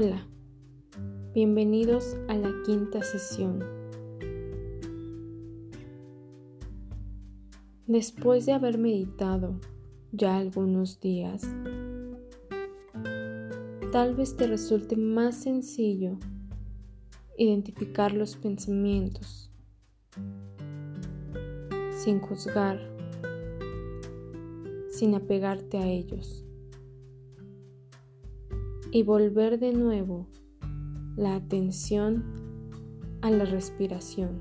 Hola, bienvenidos a la quinta sesión. Después de haber meditado ya algunos días, tal vez te resulte más sencillo identificar los pensamientos sin juzgar, sin apegarte a ellos y volver de nuevo la atención a la respiración.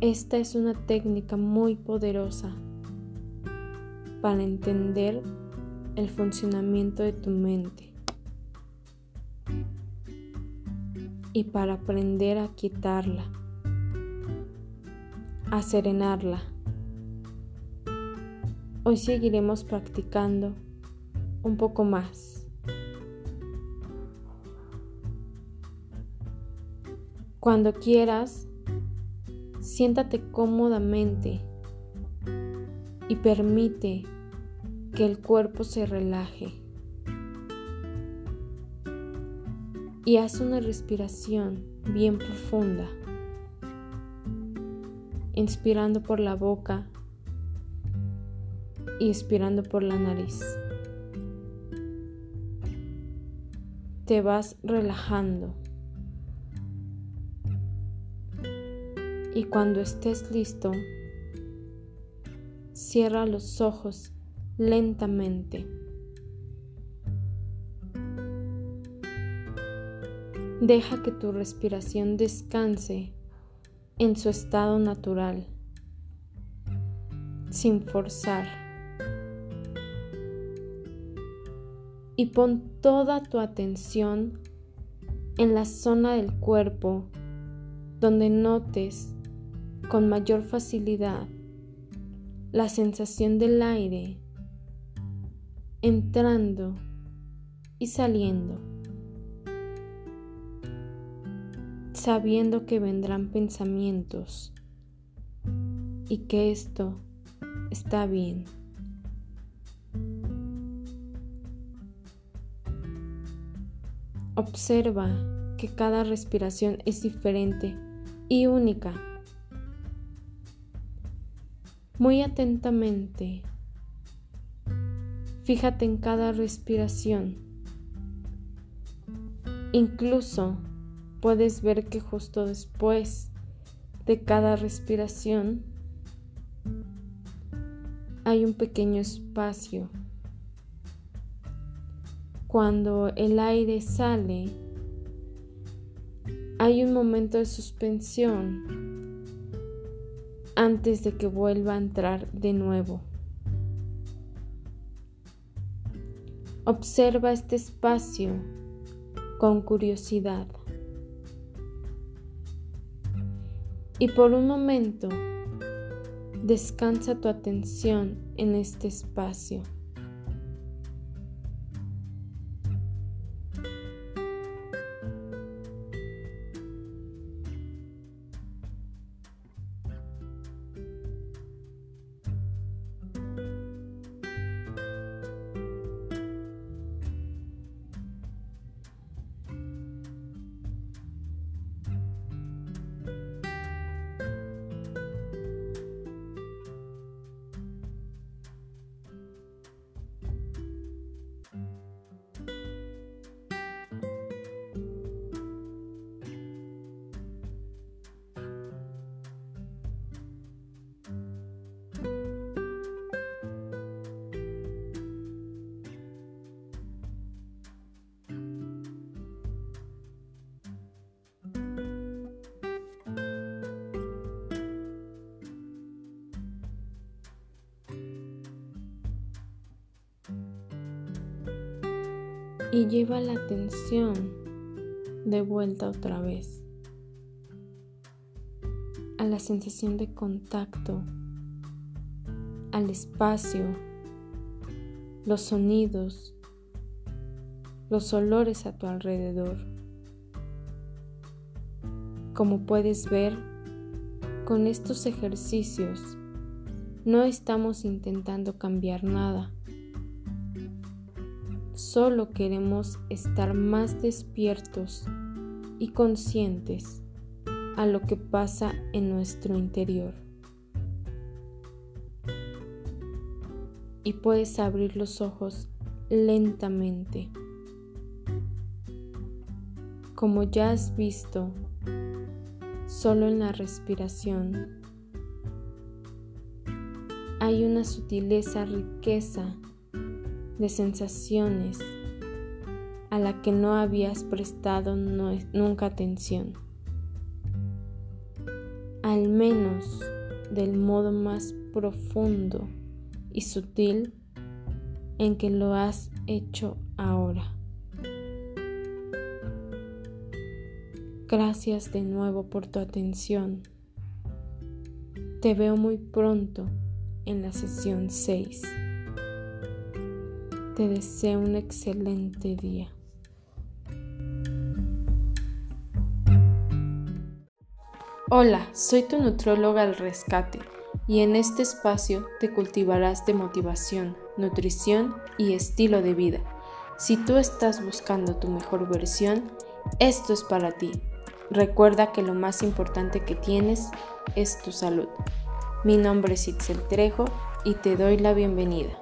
Esta es una técnica muy poderosa para entender el funcionamiento de tu mente y para aprender a quitarla, a serenarla. Hoy seguiremos practicando un poco más. Cuando quieras, siéntate cómodamente y permite que el cuerpo se relaje. Y haz una respiración bien profunda, inspirando por la boca y expirando por la nariz. Te vas relajando. Y cuando estés listo, cierra los ojos lentamente. Deja que tu respiración descanse en su estado natural, sin forzar. Y pon toda tu atención en la zona del cuerpo donde notes con mayor facilidad la sensación del aire entrando y saliendo, sabiendo que vendrán pensamientos y que esto está bien. Observa que cada respiración es diferente y única. Muy atentamente, fíjate en cada respiración. Incluso puedes ver que justo después de cada respiración hay un pequeño espacio cuando el aire sale, hay un momento de suspensión antes de que vuelva a entrar de nuevo. Observa este espacio con curiosidad. Y por un momento, descansa tu atención en este espacio. Y lleva la atención de vuelta otra vez a la sensación de contacto, al espacio, los sonidos, los olores a tu alrededor. Como puedes ver, con estos ejercicios no estamos intentando cambiar nada, solo queremos estar más despiertos y conscientes a lo que pasa en nuestro interior. Y puedes abrir los ojos lentamente. Como ya has visto, solo en la respiración hay una sutileza riqueza de sensaciones a la que no habías prestado nunca atención, al menos del modo más profundo y sutil en que lo has hecho ahora. Gracias de nuevo por tu atención. Te veo muy pronto en la sesión 6. Te deseo un excelente día. Hola, soy tu nutróloga al rescate y en este espacio te cultivarás de motivación, nutrición y estilo de vida. Si tú estás buscando tu mejor versión, esto es para ti. Recuerda que lo más importante que tienes es tu salud. Mi nombre es Itzel Trejo y te doy la bienvenida.